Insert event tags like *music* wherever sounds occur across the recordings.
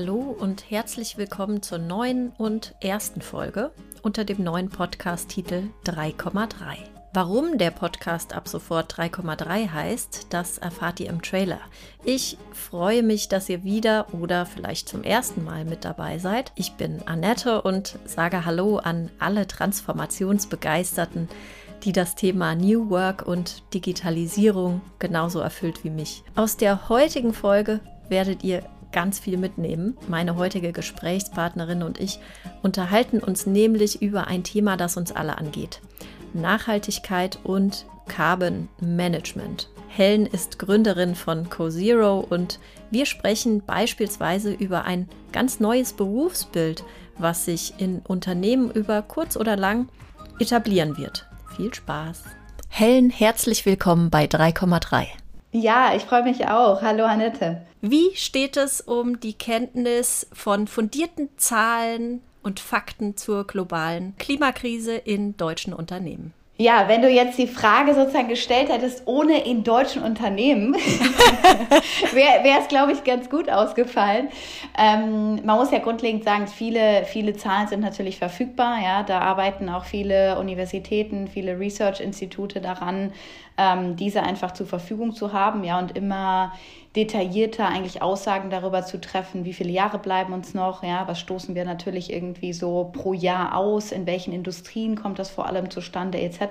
Hallo und herzlich willkommen zur neuen und ersten Folge unter dem neuen Podcast-Titel 3,3. Warum der Podcast ab sofort 3,3 heißt, das erfahrt ihr im Trailer. Ich freue mich, dass ihr wieder oder vielleicht zum ersten Mal mit dabei seid. Ich bin Annette und sage Hallo an alle Transformationsbegeisterten, die das Thema New Work und Digitalisierung genauso erfüllt wie mich. Aus der heutigen Folge werdet ihr ganz viel mitnehmen. Meine heutige Gesprächspartnerin und ich unterhalten uns nämlich über ein Thema, das uns alle angeht. Nachhaltigkeit und Carbon Management. Helen ist Gründerin von CoZero und wir sprechen beispielsweise über ein ganz neues Berufsbild, was sich in Unternehmen über kurz oder lang etablieren wird. Viel Spaß! Helen, herzlich willkommen bei 3,3. Ja, ich freue mich auch. Hallo Annette. Wie steht es um die Kenntnis von fundierten Zahlen und Fakten zur globalen Klimakrise in deutschen Unternehmen? Ja, wenn du jetzt die Frage sozusagen gestellt hättest, ohne in deutschen Unternehmen, *laughs* wäre es, glaube ich, ganz gut ausgefallen. Ähm, man muss ja grundlegend sagen, viele, viele Zahlen sind natürlich verfügbar. Ja, da arbeiten auch viele Universitäten, viele Research-Institute daran, ähm, diese einfach zur Verfügung zu haben. Ja, und immer detaillierter eigentlich Aussagen darüber zu treffen, wie viele Jahre bleiben uns noch, ja, was stoßen wir natürlich irgendwie so pro Jahr aus, in welchen Industrien kommt das vor allem zustande etc.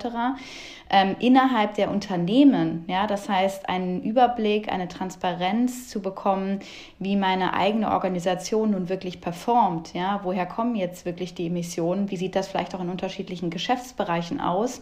Ähm, innerhalb der Unternehmen, ja, das heißt einen Überblick, eine Transparenz zu bekommen, wie meine eigene Organisation nun wirklich performt, ja, woher kommen jetzt wirklich die Emissionen, wie sieht das vielleicht auch in unterschiedlichen Geschäftsbereichen aus,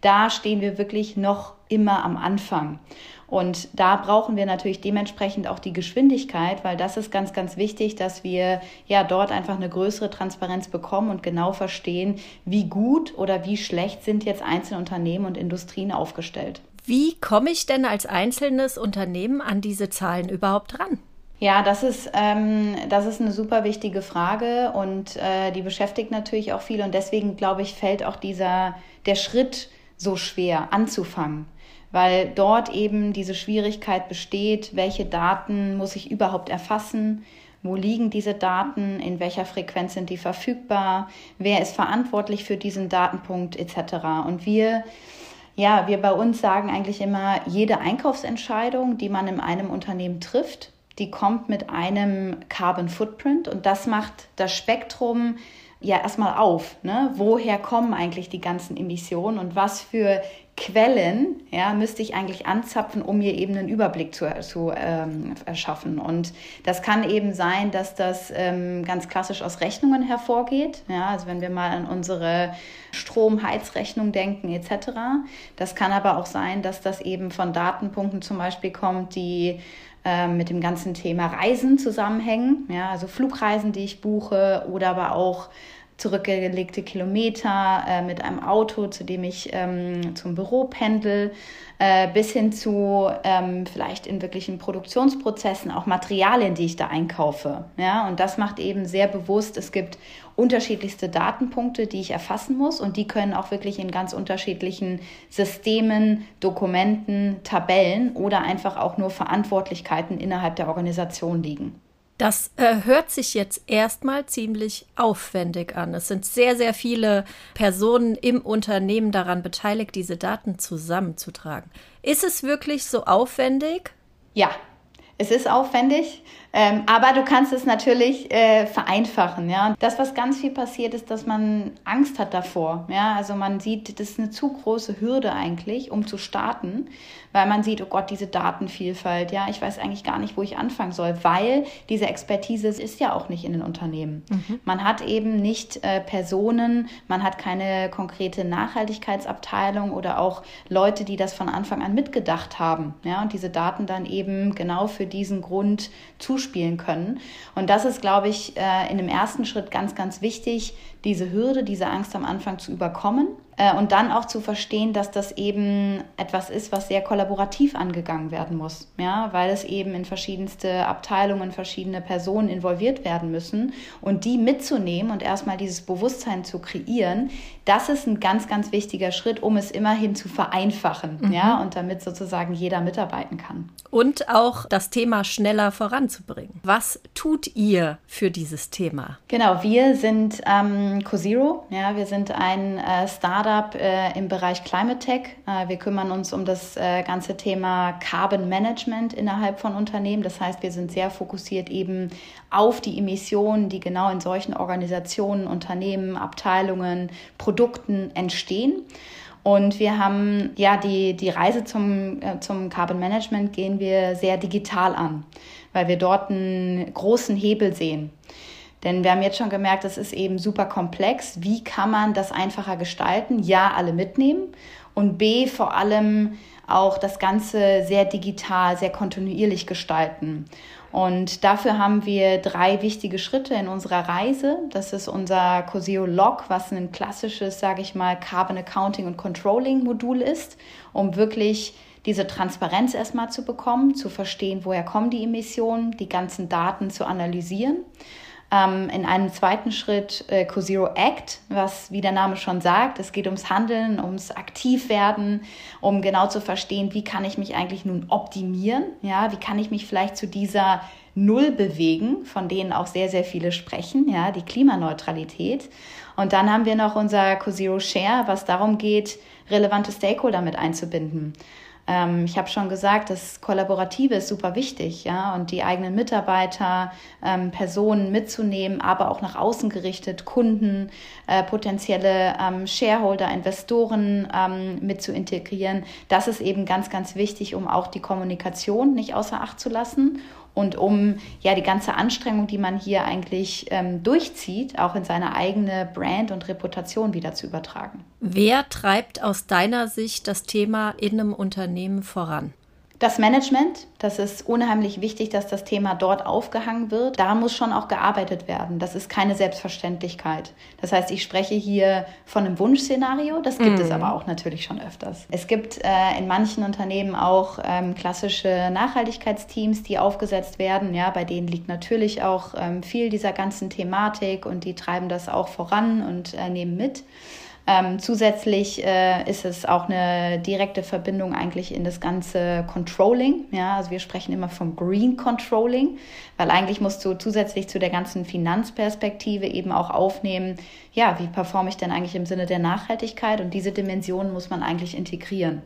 da stehen wir wirklich noch immer am Anfang. Und da brauchen wir natürlich dementsprechend auch die Geschwindigkeit, weil das ist ganz, ganz wichtig, dass wir ja dort einfach eine größere Transparenz bekommen und genau verstehen, wie gut oder wie schlecht sind jetzt einzelne Unternehmen und Industrien aufgestellt. Wie komme ich denn als einzelnes Unternehmen an diese Zahlen überhaupt ran? Ja, das ist, ähm, das ist eine super wichtige Frage und äh, die beschäftigt natürlich auch viele und deswegen glaube ich, fällt auch dieser der Schritt so schwer anzufangen weil dort eben diese Schwierigkeit besteht, welche Daten muss ich überhaupt erfassen, wo liegen diese Daten, in welcher Frequenz sind die verfügbar, wer ist verantwortlich für diesen Datenpunkt etc. Und wir ja, wir bei uns sagen eigentlich immer, jede Einkaufsentscheidung, die man in einem Unternehmen trifft, die kommt mit einem Carbon Footprint und das macht das Spektrum ja erstmal auf. Ne? Woher kommen eigentlich die ganzen Emissionen und was für Quellen ja, müsste ich eigentlich anzapfen, um mir eben einen Überblick zu, zu ähm, erschaffen. Und das kann eben sein, dass das ähm, ganz klassisch aus Rechnungen hervorgeht. Ja, also wenn wir mal an unsere Stromheizrechnung denken etc. Das kann aber auch sein, dass das eben von Datenpunkten zum Beispiel kommt, die ähm, mit dem ganzen Thema Reisen zusammenhängen. Ja, also Flugreisen, die ich buche oder aber auch zurückgelegte Kilometer äh, mit einem Auto, zu dem ich ähm, zum Büro pendel, äh, bis hin zu ähm, vielleicht in wirklichen Produktionsprozessen auch Materialien, die ich da einkaufe. Ja, und das macht eben sehr bewusst, es gibt unterschiedlichste Datenpunkte, die ich erfassen muss und die können auch wirklich in ganz unterschiedlichen Systemen, Dokumenten, Tabellen oder einfach auch nur Verantwortlichkeiten innerhalb der Organisation liegen. Das äh, hört sich jetzt erstmal ziemlich aufwendig an. Es sind sehr, sehr viele Personen im Unternehmen daran beteiligt, diese Daten zusammenzutragen. Ist es wirklich so aufwendig? Ja, es ist aufwendig. Ähm, aber du kannst es natürlich äh, vereinfachen. Ja? Das, was ganz viel passiert, ist, dass man Angst hat davor. Ja? Also man sieht, das ist eine zu große Hürde eigentlich, um zu starten, weil man sieht, oh Gott, diese Datenvielfalt. Ja, ich weiß eigentlich gar nicht, wo ich anfangen soll, weil diese Expertise ist ja auch nicht in den Unternehmen. Mhm. Man hat eben nicht äh, Personen, man hat keine konkrete Nachhaltigkeitsabteilung oder auch Leute, die das von Anfang an mitgedacht haben. Ja? Und diese Daten dann eben genau für diesen Grund zuschauen zuspielen können. Und das ist, glaube ich, äh, in dem ersten Schritt ganz, ganz wichtig, diese Hürde, diese Angst am Anfang zu überkommen und dann auch zu verstehen, dass das eben etwas ist, was sehr kollaborativ angegangen werden muss, ja, weil es eben in verschiedenste Abteilungen, verschiedene Personen involviert werden müssen und die mitzunehmen und erstmal dieses Bewusstsein zu kreieren, das ist ein ganz, ganz wichtiger Schritt, um es immerhin zu vereinfachen, mhm. ja, und damit sozusagen jeder mitarbeiten kann. Und auch das Thema schneller voranzubringen. Was tut ihr für dieses Thema? Genau, wir sind ähm, CoZero, ja, wir sind ein äh, Startup äh, im Bereich Climate Tech. Äh, wir kümmern uns um das äh, ganze Thema Carbon Management innerhalb von Unternehmen. Das heißt, wir sind sehr fokussiert eben auf die Emissionen, die genau in solchen Organisationen, Unternehmen, Abteilungen, Produkten entstehen. Und wir haben ja die, die Reise zum, äh, zum Carbon Management gehen wir sehr digital an, weil wir dort einen großen Hebel sehen. Denn wir haben jetzt schon gemerkt, es ist eben super komplex. Wie kann man das einfacher gestalten? Ja, alle mitnehmen. Und B, vor allem auch das Ganze sehr digital, sehr kontinuierlich gestalten. Und dafür haben wir drei wichtige Schritte in unserer Reise. Das ist unser Coseo Log, was ein klassisches, sage ich mal, Carbon Accounting und Controlling Modul ist, um wirklich diese Transparenz erstmal zu bekommen, zu verstehen, woher kommen die Emissionen, die ganzen Daten zu analysieren. Ähm, in einem zweiten Schritt äh, CoZero Act, was wie der Name schon sagt, es geht ums Handeln, ums Aktivwerden, um genau zu verstehen, wie kann ich mich eigentlich nun optimieren, ja, wie kann ich mich vielleicht zu dieser Null bewegen, von denen auch sehr, sehr viele sprechen, ja, die Klimaneutralität. Und dann haben wir noch unser CoZero Share, was darum geht, relevante Stakeholder mit einzubinden. Ähm, ich habe schon gesagt, das Kollaborative ist super wichtig, ja, und die eigenen Mitarbeiter, ähm, Personen mitzunehmen, aber auch nach außen gerichtet, Kunden, äh, potenzielle ähm, Shareholder, Investoren ähm, mit zu integrieren. Das ist eben ganz, ganz wichtig, um auch die Kommunikation nicht außer Acht zu lassen und um ja die ganze Anstrengung, die man hier eigentlich ähm, durchzieht, auch in seine eigene Brand und Reputation wieder zu übertragen. Wer treibt aus deiner Sicht das Thema in einem Unternehmen voran? Das Management, das ist unheimlich wichtig, dass das Thema dort aufgehangen wird. Da muss schon auch gearbeitet werden. Das ist keine Selbstverständlichkeit. Das heißt, ich spreche hier von einem Wunschszenario. Das gibt mm. es mhm. aber auch natürlich schon öfters. Es gibt äh, in manchen Unternehmen auch ähm, klassische Nachhaltigkeitsteams, die aufgesetzt werden. Ja, bei denen liegt natürlich auch ähm, viel dieser ganzen Thematik und die treiben das auch voran und äh, nehmen mit. Ähm, zusätzlich äh, ist es auch eine direkte Verbindung eigentlich in das ganze Controlling. Ja, also wir sprechen immer vom Green Controlling, weil eigentlich musst du zusätzlich zu der ganzen Finanzperspektive eben auch aufnehmen, ja, wie performe ich denn eigentlich im Sinne der Nachhaltigkeit? Und diese Dimension muss man eigentlich integrieren.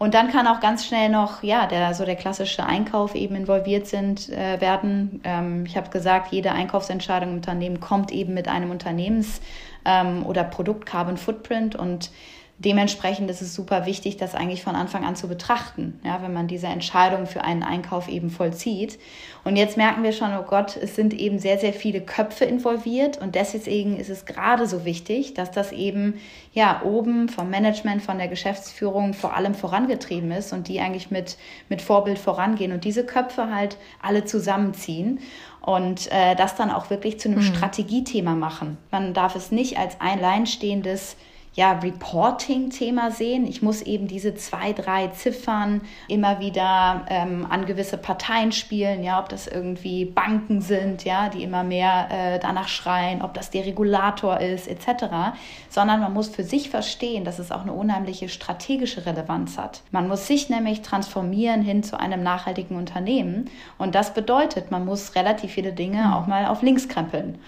Und dann kann auch ganz schnell noch, ja, der, so der klassische Einkauf eben involviert sind, äh, werden. Ähm, ich habe gesagt, jede Einkaufsentscheidung im Unternehmen kommt eben mit einem Unternehmens- ähm, oder Produkt Carbon Footprint. Und dementsprechend ist es super wichtig, das eigentlich von Anfang an zu betrachten, ja, wenn man diese Entscheidung für einen Einkauf eben vollzieht. Und jetzt merken wir schon, oh Gott, es sind eben sehr, sehr viele Köpfe involviert und deswegen ist es gerade so wichtig, dass das eben ja oben vom Management, von der Geschäftsführung vor allem vorangetrieben ist und die eigentlich mit, mit Vorbild vorangehen und diese Köpfe halt alle zusammenziehen und äh, das dann auch wirklich zu einem mhm. Strategiethema machen. Man darf es nicht als alleinstehendes ja, Reporting-Thema sehen. Ich muss eben diese zwei, drei Ziffern immer wieder ähm, an gewisse Parteien spielen, ja, ob das irgendwie Banken sind, ja, die immer mehr äh, danach schreien, ob das der Regulator ist, etc., sondern man muss für sich verstehen, dass es auch eine unheimliche strategische Relevanz hat. Man muss sich nämlich transformieren hin zu einem nachhaltigen Unternehmen und das bedeutet, man muss relativ viele Dinge mhm. auch mal auf links krempeln.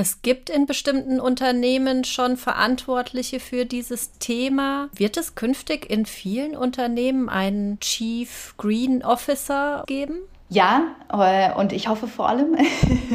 Es gibt in bestimmten Unternehmen schon Verantwortliche für dieses Thema. Wird es künftig in vielen Unternehmen einen Chief Green Officer geben? Ja, äh, und ich hoffe vor allem,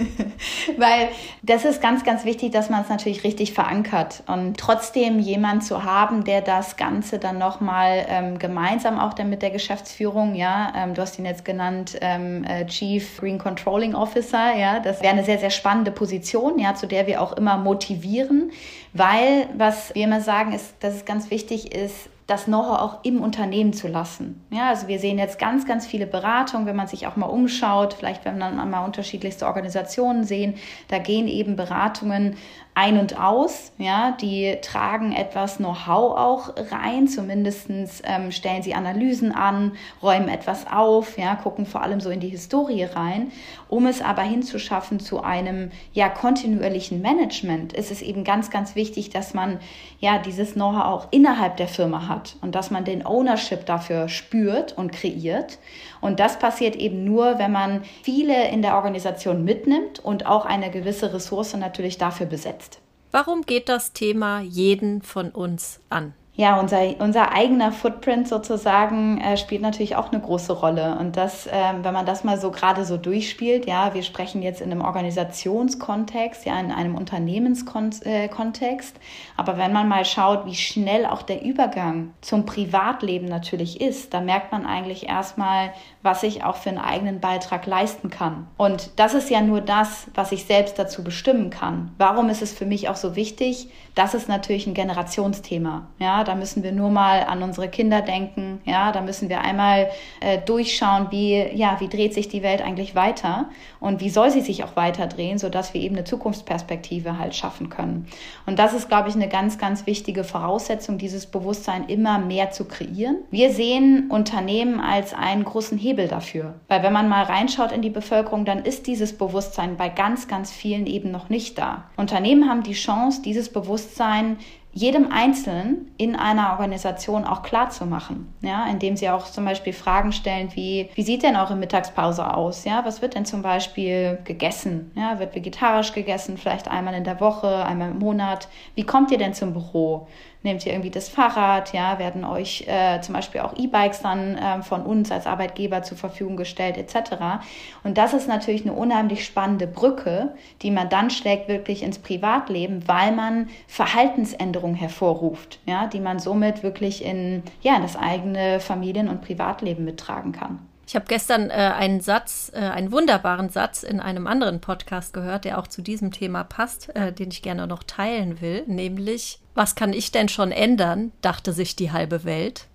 *laughs* weil das ist ganz, ganz wichtig, dass man es natürlich richtig verankert und trotzdem jemand zu haben, der das Ganze dann nochmal ähm, gemeinsam auch dann mit der Geschäftsführung, ja, ähm, du hast ihn jetzt genannt, ähm, äh, Chief Green Controlling Officer, ja, das wäre eine sehr, sehr spannende Position, ja, zu der wir auch immer motivieren, weil was wir immer sagen ist, dass es ganz wichtig ist, das Know-how auch im Unternehmen zu lassen. Ja, also wir sehen jetzt ganz, ganz viele Beratungen, wenn man sich auch mal umschaut, vielleicht wenn man mal unterschiedlichste Organisationen sehen, da gehen eben Beratungen ein und aus. Ja, die tragen etwas Know-how auch rein. Zumindest ähm, stellen sie Analysen an, räumen etwas auf, ja, gucken vor allem so in die Historie rein. Um es aber hinzuschaffen zu einem ja kontinuierlichen Management, ist es eben ganz, ganz wichtig, dass man ja dieses Know-how auch innerhalb der Firma hat und dass man den Ownership dafür spürt und kreiert. Und das passiert eben nur, wenn man viele in der Organisation mitnimmt und auch eine gewisse Ressource natürlich dafür besetzt. Warum geht das Thema jeden von uns an? Ja, unser, unser eigener Footprint sozusagen äh, spielt natürlich auch eine große Rolle. Und das, ähm, wenn man das mal so gerade so durchspielt, ja, wir sprechen jetzt in einem Organisationskontext, ja, in einem Unternehmenskontext. Aber wenn man mal schaut, wie schnell auch der Übergang zum Privatleben natürlich ist, da merkt man eigentlich erstmal, was ich auch für einen eigenen Beitrag leisten kann. Und das ist ja nur das, was ich selbst dazu bestimmen kann. Warum ist es für mich auch so wichtig? Das ist natürlich ein Generationsthema. Ja, da müssen wir nur mal an unsere Kinder denken. Ja, da müssen wir einmal äh, durchschauen, wie, ja, wie dreht sich die Welt eigentlich weiter und wie soll sie sich auch weiter drehen, sodass wir eben eine Zukunftsperspektive halt schaffen können. Und das ist, glaube ich, eine ganz, ganz wichtige Voraussetzung, dieses Bewusstsein immer mehr zu kreieren. Wir sehen Unternehmen als einen großen Hebel dafür. Weil wenn man mal reinschaut in die Bevölkerung, dann ist dieses Bewusstsein bei ganz, ganz vielen eben noch nicht da. Unternehmen haben die Chance, dieses Bewusstsein jedem Einzelnen in einer Organisation auch klar zu machen, ja, indem sie auch zum Beispiel Fragen stellen wie, wie sieht denn eure Mittagspause aus, ja, was wird denn zum Beispiel gegessen, ja, wird vegetarisch gegessen, vielleicht einmal in der Woche, einmal im Monat, wie kommt ihr denn zum Büro, nehmt ihr irgendwie das Fahrrad, ja, werden euch äh, zum Beispiel auch E-Bikes dann äh, von uns als Arbeitgeber zur Verfügung gestellt, etc. Und das ist natürlich eine unheimlich spannende Brücke, die man dann schlägt wirklich ins Privatleben, weil man Verhaltensänderungen hervorruft, ja, die man somit wirklich in, ja, in das eigene Familien- und Privatleben mittragen kann. Ich habe gestern äh, einen Satz, äh, einen wunderbaren Satz in einem anderen Podcast gehört, der auch zu diesem Thema passt, äh, den ich gerne noch teilen will, nämlich, was kann ich denn schon ändern, dachte sich die halbe Welt.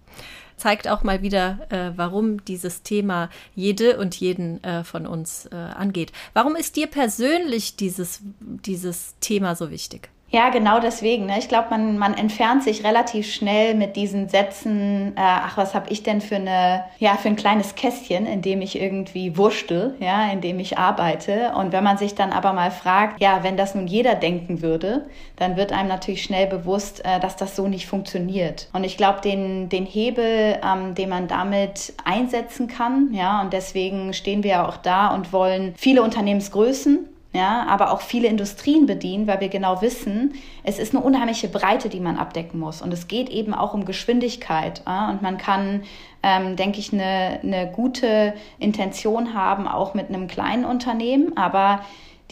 Zeigt auch mal wieder, äh, warum dieses Thema jede und jeden äh, von uns äh, angeht. Warum ist dir persönlich dieses, dieses Thema so wichtig? Ja, genau deswegen. Ne? Ich glaube, man, man entfernt sich relativ schnell mit diesen Sätzen, äh, ach, was habe ich denn für eine, ja, für ein kleines Kästchen, in dem ich irgendwie wurschtel, ja, in dem ich arbeite. Und wenn man sich dann aber mal fragt, ja, wenn das nun jeder denken würde, dann wird einem natürlich schnell bewusst, äh, dass das so nicht funktioniert. Und ich glaube, den, den Hebel, ähm, den man damit einsetzen kann, ja, und deswegen stehen wir ja auch da und wollen viele Unternehmensgrößen ja, aber auch viele Industrien bedienen, weil wir genau wissen, es ist eine unheimliche Breite, die man abdecken muss. Und es geht eben auch um Geschwindigkeit. Ja? Und man kann, ähm, denke ich, eine, eine gute Intention haben, auch mit einem kleinen Unternehmen, aber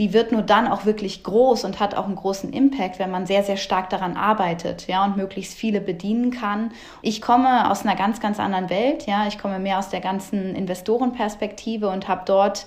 die wird nur dann auch wirklich groß und hat auch einen großen Impact, wenn man sehr, sehr stark daran arbeitet, ja, und möglichst viele bedienen kann. Ich komme aus einer ganz, ganz anderen Welt, ja, ich komme mehr aus der ganzen Investorenperspektive und habe dort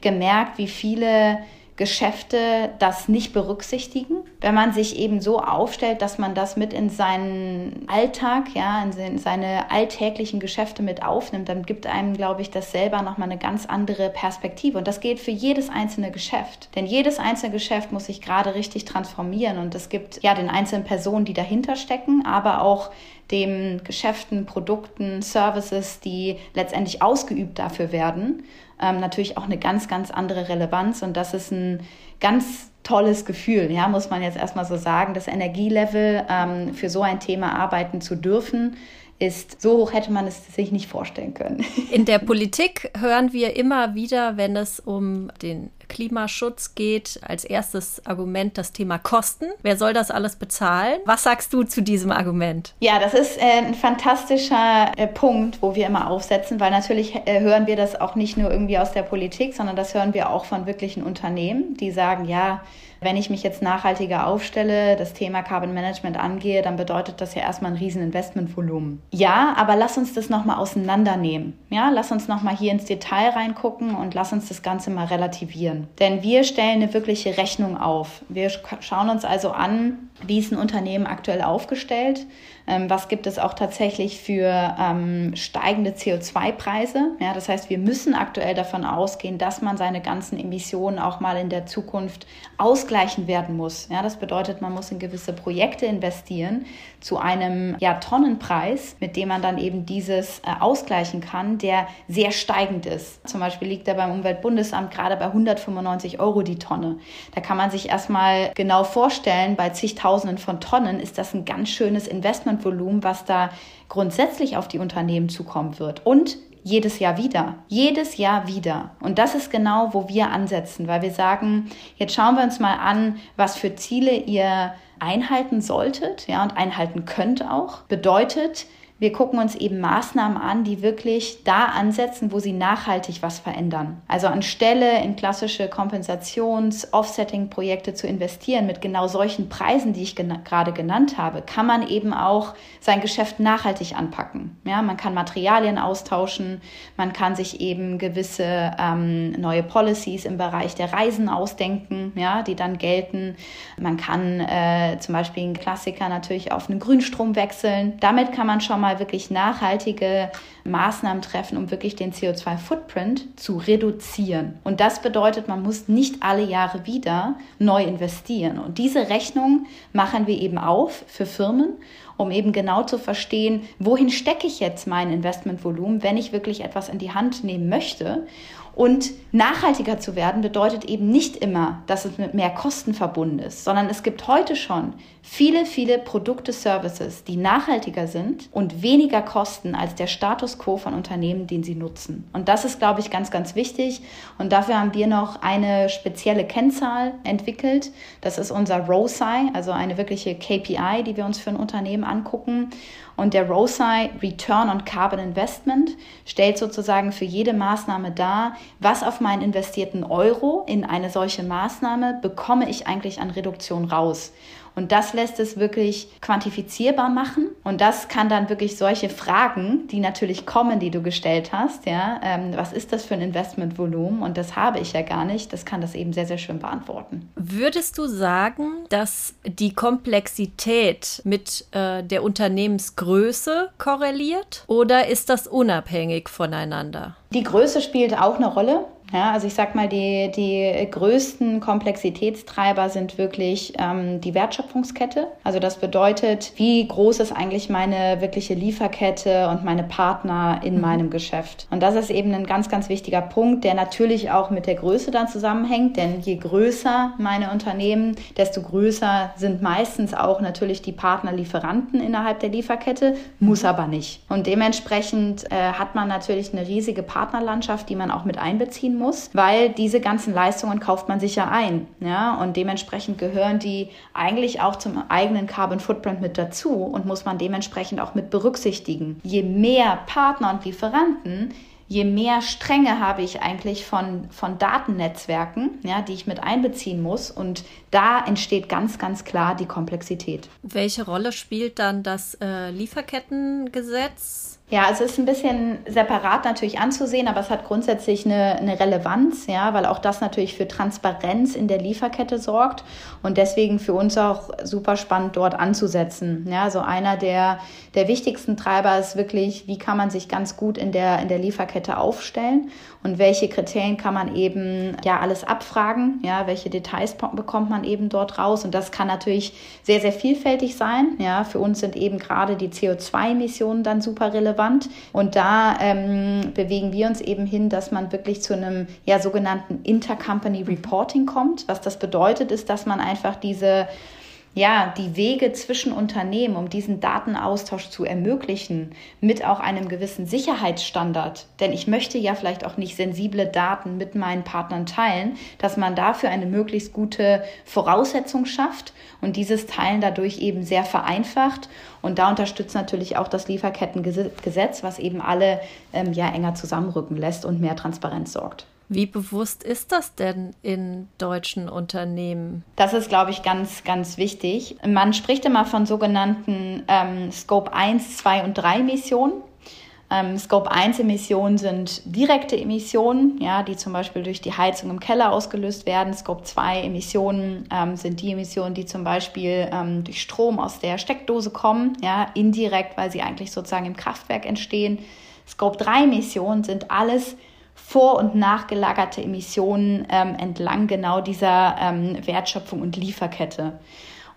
gemerkt, wie viele Geschäfte das nicht berücksichtigen. Wenn man sich eben so aufstellt, dass man das mit in seinen Alltag, ja, in seine alltäglichen Geschäfte mit aufnimmt, dann gibt einem, glaube ich, das selber nochmal eine ganz andere Perspektive. Und das gilt für jedes einzelne Geschäft. Denn jedes einzelne Geschäft muss sich gerade richtig transformieren. Und es gibt ja den einzelnen Personen, die dahinter stecken, aber auch den Geschäften, Produkten, Services, die letztendlich ausgeübt dafür werden ähm, natürlich auch eine ganz, ganz andere Relevanz. Und das ist ein ganz tolles Gefühl, ja, muss man jetzt erstmal so sagen. Das Energielevel ähm, für so ein Thema arbeiten zu dürfen, ist so hoch, hätte man es sich nicht vorstellen können. In der Politik hören wir immer wieder, wenn es um den Klimaschutz geht, als erstes Argument das Thema Kosten. Wer soll das alles bezahlen? Was sagst du zu diesem Argument? Ja, das ist äh, ein fantastischer äh, Punkt, wo wir immer aufsetzen, weil natürlich äh, hören wir das auch nicht nur irgendwie aus der Politik, sondern das hören wir auch von wirklichen Unternehmen, die sagen, ja, wenn ich mich jetzt nachhaltiger aufstelle, das Thema Carbon Management angehe, dann bedeutet das ja erstmal ein riesen Investmentvolumen. Ja, aber lass uns das nochmal auseinandernehmen. Ja, lass uns nochmal hier ins Detail reingucken und lass uns das Ganze mal relativieren. Denn wir stellen eine wirkliche Rechnung auf. Wir schauen uns also an, wie ist ein Unternehmen aktuell aufgestellt? Ähm, was gibt es auch tatsächlich für ähm, steigende CO2-Preise? Ja, das heißt, wir müssen aktuell davon ausgehen, dass man seine ganzen Emissionen auch mal in der Zukunft ausgleichen werden muss. Ja, das bedeutet, man muss in gewisse Projekte investieren zu einem ja, Tonnenpreis, mit dem man dann eben dieses äh, ausgleichen kann, der sehr steigend ist. Zum Beispiel liegt er beim Umweltbundesamt gerade bei 195 Euro die Tonne. Da kann man sich erstmal genau vorstellen, bei zigtausenden von Tonnen ist das ein ganz schönes Investmentvolumen, was da grundsätzlich auf die Unternehmen zukommen wird. Und jedes Jahr wieder. Jedes Jahr wieder. Und das ist genau, wo wir ansetzen, weil wir sagen, jetzt schauen wir uns mal an, was für Ziele ihr einhalten solltet, ja, und einhalten könnt auch. Bedeutet, wir gucken uns eben Maßnahmen an, die wirklich da ansetzen, wo sie nachhaltig was verändern. Also anstelle in klassische Kompensations-, Offsetting-Projekte zu investieren mit genau solchen Preisen, die ich gena gerade genannt habe, kann man eben auch sein Geschäft nachhaltig anpacken. Ja, man kann Materialien austauschen, man kann sich eben gewisse ähm, neue Policies im Bereich der Reisen ausdenken, ja, die dann gelten. Man kann äh, zum Beispiel einen Klassiker natürlich auf einen Grünstrom wechseln. Damit kann man schon mal mal wirklich nachhaltige Maßnahmen treffen, um wirklich den CO2-Footprint zu reduzieren. Und das bedeutet, man muss nicht alle Jahre wieder neu investieren. Und diese Rechnung machen wir eben auf für Firmen um eben genau zu verstehen, wohin stecke ich jetzt mein Investmentvolumen, wenn ich wirklich etwas in die Hand nehmen möchte. Und nachhaltiger zu werden bedeutet eben nicht immer, dass es mit mehr Kosten verbunden ist, sondern es gibt heute schon viele, viele Produkte, Services, die nachhaltiger sind und weniger kosten als der Status quo von Unternehmen, den sie nutzen. Und das ist, glaube ich, ganz, ganz wichtig. Und dafür haben wir noch eine spezielle Kennzahl entwickelt. Das ist unser ROSI, also eine wirkliche KPI, die wir uns für ein Unternehmen angucken. Und der ROSI, Return on Carbon Investment, stellt sozusagen für jede Maßnahme dar, was auf meinen investierten Euro in eine solche Maßnahme bekomme ich eigentlich an Reduktion raus. Und das lässt es wirklich quantifizierbar machen. Und das kann dann wirklich solche Fragen, die natürlich kommen, die du gestellt hast, ja, ähm, was ist das für ein Investmentvolumen? Und das habe ich ja gar nicht. Das kann das eben sehr, sehr schön beantworten. Würdest du sagen, dass die Komplexität mit äh, der Unternehmensgröße korreliert? Oder ist das unabhängig voneinander? Die Größe spielt auch eine Rolle. Ja, also ich sag mal, die, die größten Komplexitätstreiber sind wirklich ähm, die Wertschöpfungskette. Also das bedeutet, wie groß ist eigentlich meine wirkliche Lieferkette und meine Partner in mhm. meinem Geschäft. Und das ist eben ein ganz, ganz wichtiger Punkt, der natürlich auch mit der Größe dann zusammenhängt. Denn je größer meine Unternehmen, desto größer sind meistens auch natürlich die Partnerlieferanten innerhalb der Lieferkette, muss aber nicht. Und dementsprechend äh, hat man natürlich eine riesige Partnerlandschaft, die man auch mit einbeziehen muss, weil diese ganzen Leistungen kauft man sich ja ein. Ja? Und dementsprechend gehören die eigentlich auch zum eigenen Carbon Footprint mit dazu und muss man dementsprechend auch mit berücksichtigen. Je mehr Partner und Lieferanten, je mehr Stränge habe ich eigentlich von, von Datennetzwerken, ja, die ich mit einbeziehen muss. Und da entsteht ganz, ganz klar die Komplexität. Welche Rolle spielt dann das äh, Lieferkettengesetz? Ja, es ist ein bisschen separat natürlich anzusehen, aber es hat grundsätzlich eine, eine Relevanz, ja, weil auch das natürlich für Transparenz in der Lieferkette sorgt und deswegen für uns auch super spannend dort anzusetzen. Ja, so einer der, der wichtigsten Treiber ist wirklich, wie kann man sich ganz gut in der, in der Lieferkette aufstellen und welche Kriterien kann man eben ja alles abfragen, ja, welche Details bekommt man eben dort raus und das kann natürlich sehr, sehr vielfältig sein. Ja, für uns sind eben gerade die CO2-Emissionen dann super relevant relevant. Und da ähm, bewegen wir uns eben hin, dass man wirklich zu einem ja, sogenannten Intercompany Reporting kommt. Was das bedeutet, ist, dass man einfach diese ja, die Wege zwischen Unternehmen, um diesen Datenaustausch zu ermöglichen, mit auch einem gewissen Sicherheitsstandard. Denn ich möchte ja vielleicht auch nicht sensible Daten mit meinen Partnern teilen, dass man dafür eine möglichst gute Voraussetzung schafft und dieses Teilen dadurch eben sehr vereinfacht. Und da unterstützt natürlich auch das Lieferkettengesetz, was eben alle ähm, ja enger zusammenrücken lässt und mehr Transparenz sorgt. Wie bewusst ist das denn in deutschen Unternehmen? Das ist, glaube ich, ganz, ganz wichtig. Man spricht immer von sogenannten ähm, Scope 1, 2 und 3 Missionen. Ähm, Scope 1 Emissionen sind direkte Emissionen, ja, die zum Beispiel durch die Heizung im Keller ausgelöst werden. Scope 2 Emissionen ähm, sind die Emissionen, die zum Beispiel ähm, durch Strom aus der Steckdose kommen, ja, indirekt, weil sie eigentlich sozusagen im Kraftwerk entstehen. Scope 3 Emissionen sind alles vor- und nachgelagerte Emissionen ähm, entlang genau dieser ähm, Wertschöpfung und Lieferkette.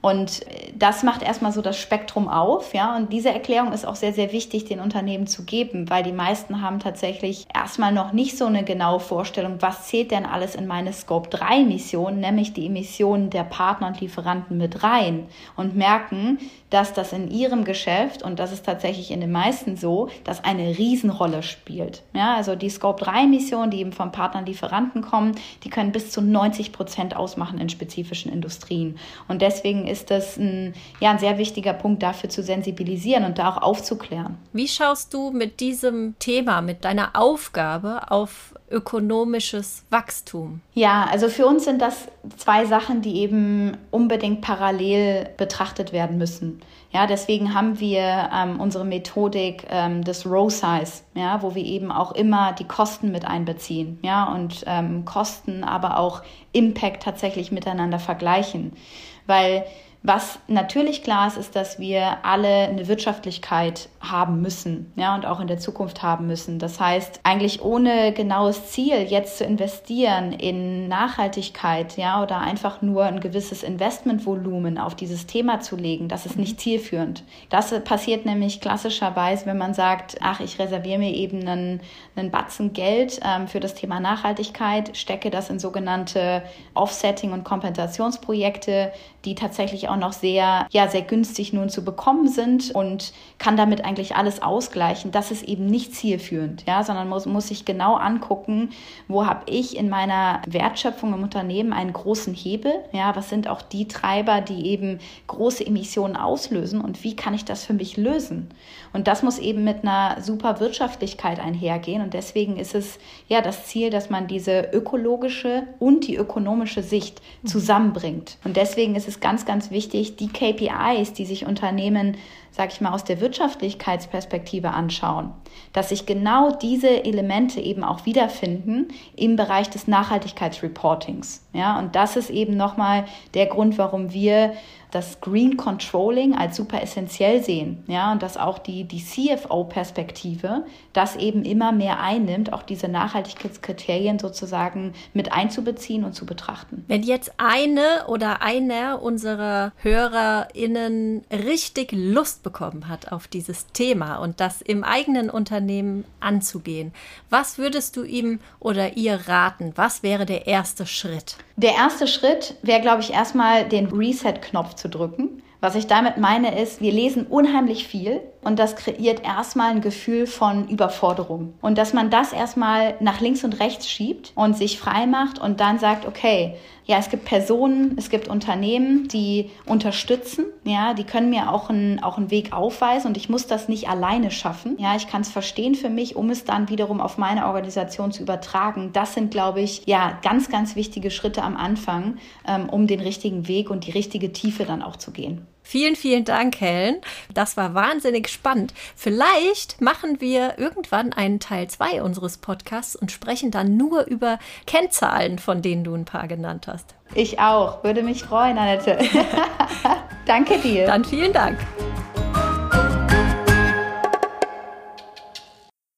Und das macht erstmal so das Spektrum auf, ja. Und diese Erklärung ist auch sehr, sehr wichtig, den Unternehmen zu geben, weil die meisten haben tatsächlich erstmal noch nicht so eine genaue Vorstellung, was zählt denn alles in meine Scope 3 Emissionen, nämlich die Emissionen der Partner und Lieferanten mit rein und merken, dass das in ihrem Geschäft, und das ist tatsächlich in den meisten so, dass eine Riesenrolle spielt. Ja, also die Scope 3 Emissionen, die eben von Partnern und Lieferanten kommen, die können bis zu 90 Prozent ausmachen in spezifischen Industrien. Und deswegen ist das ein, ja, ein sehr wichtiger Punkt dafür zu sensibilisieren und da auch aufzuklären. Wie schaust du mit diesem Thema, mit deiner Aufgabe auf ökonomisches Wachstum? Ja, also für uns sind das zwei Sachen, die eben unbedingt parallel betrachtet werden müssen. Ja, deswegen haben wir ähm, unsere Methodik ähm, des Row Size, ja, wo wir eben auch immer die Kosten mit einbeziehen, ja, und ähm, Kosten, aber auch Impact tatsächlich miteinander vergleichen, weil was natürlich klar ist, ist, dass wir alle eine Wirtschaftlichkeit haben müssen, ja, und auch in der Zukunft haben müssen. Das heißt, eigentlich ohne genaues Ziel jetzt zu investieren in Nachhaltigkeit, ja, oder einfach nur ein gewisses Investmentvolumen auf dieses Thema zu legen, das ist nicht zielführend. Das passiert nämlich klassischerweise, wenn man sagt, ach, ich reserviere mir eben einen, einen Batzen Geld ähm, für das Thema Nachhaltigkeit, stecke das in sogenannte Offsetting- und Kompensationsprojekte, die tatsächlich auch noch sehr, ja, sehr günstig nun zu bekommen sind und kann damit eigentlich alles ausgleichen. Das ist eben nicht zielführend, ja, sondern muss, muss sich genau angucken, wo habe ich in meiner Wertschöpfung im Unternehmen einen großen Hebel, ja, was sind auch die Treiber, die eben große Emissionen auslösen und wie kann ich das für mich lösen? Und das muss eben mit einer super Wirtschaftlichkeit einhergehen und deswegen ist es ja das Ziel, dass man diese ökologische und die ökonomische Sicht zusammenbringt. Und deswegen ist es ganz, ganz wichtig, die KPIs, die sich Unternehmen, sag ich mal, aus der Wirtschaftlichkeitsperspektive anschauen, dass sich genau diese Elemente eben auch wiederfinden im Bereich des Nachhaltigkeitsreportings. Ja, und das ist eben nochmal der Grund, warum wir das Green Controlling als super essentiell sehen, ja, und dass auch die, die CFO-Perspektive das eben immer mehr einnimmt, auch diese Nachhaltigkeitskriterien sozusagen mit einzubeziehen und zu betrachten. Wenn jetzt eine oder einer unserer HörerInnen richtig Lust bekommen hat auf dieses Thema und das im eigenen Unternehmen anzugehen, was würdest du ihm oder ihr raten? Was wäre der erste Schritt? Der erste Schritt wäre, glaube ich, erstmal den Reset-Knopf zu drücken. Was ich damit meine ist, wir lesen unheimlich viel und das kreiert erstmal ein Gefühl von Überforderung. Und dass man das erstmal nach links und rechts schiebt und sich frei macht und dann sagt, okay, ja, es gibt Personen, es gibt Unternehmen, die unterstützen, ja, die können mir auch einen, auch einen Weg aufweisen und ich muss das nicht alleine schaffen. Ja, ich kann es verstehen für mich, um es dann wiederum auf meine Organisation zu übertragen. Das sind, glaube ich, ja, ganz, ganz wichtige Schritte am Anfang, ähm, um den richtigen Weg und die richtige Tiefe dann auch zu gehen. Vielen, vielen Dank, Helen. Das war wahnsinnig spannend. Vielleicht machen wir irgendwann einen Teil 2 unseres Podcasts und sprechen dann nur über Kennzahlen, von denen du ein paar genannt hast. Ich auch. Würde mich freuen, Annette. *laughs* Danke dir. Dann vielen Dank.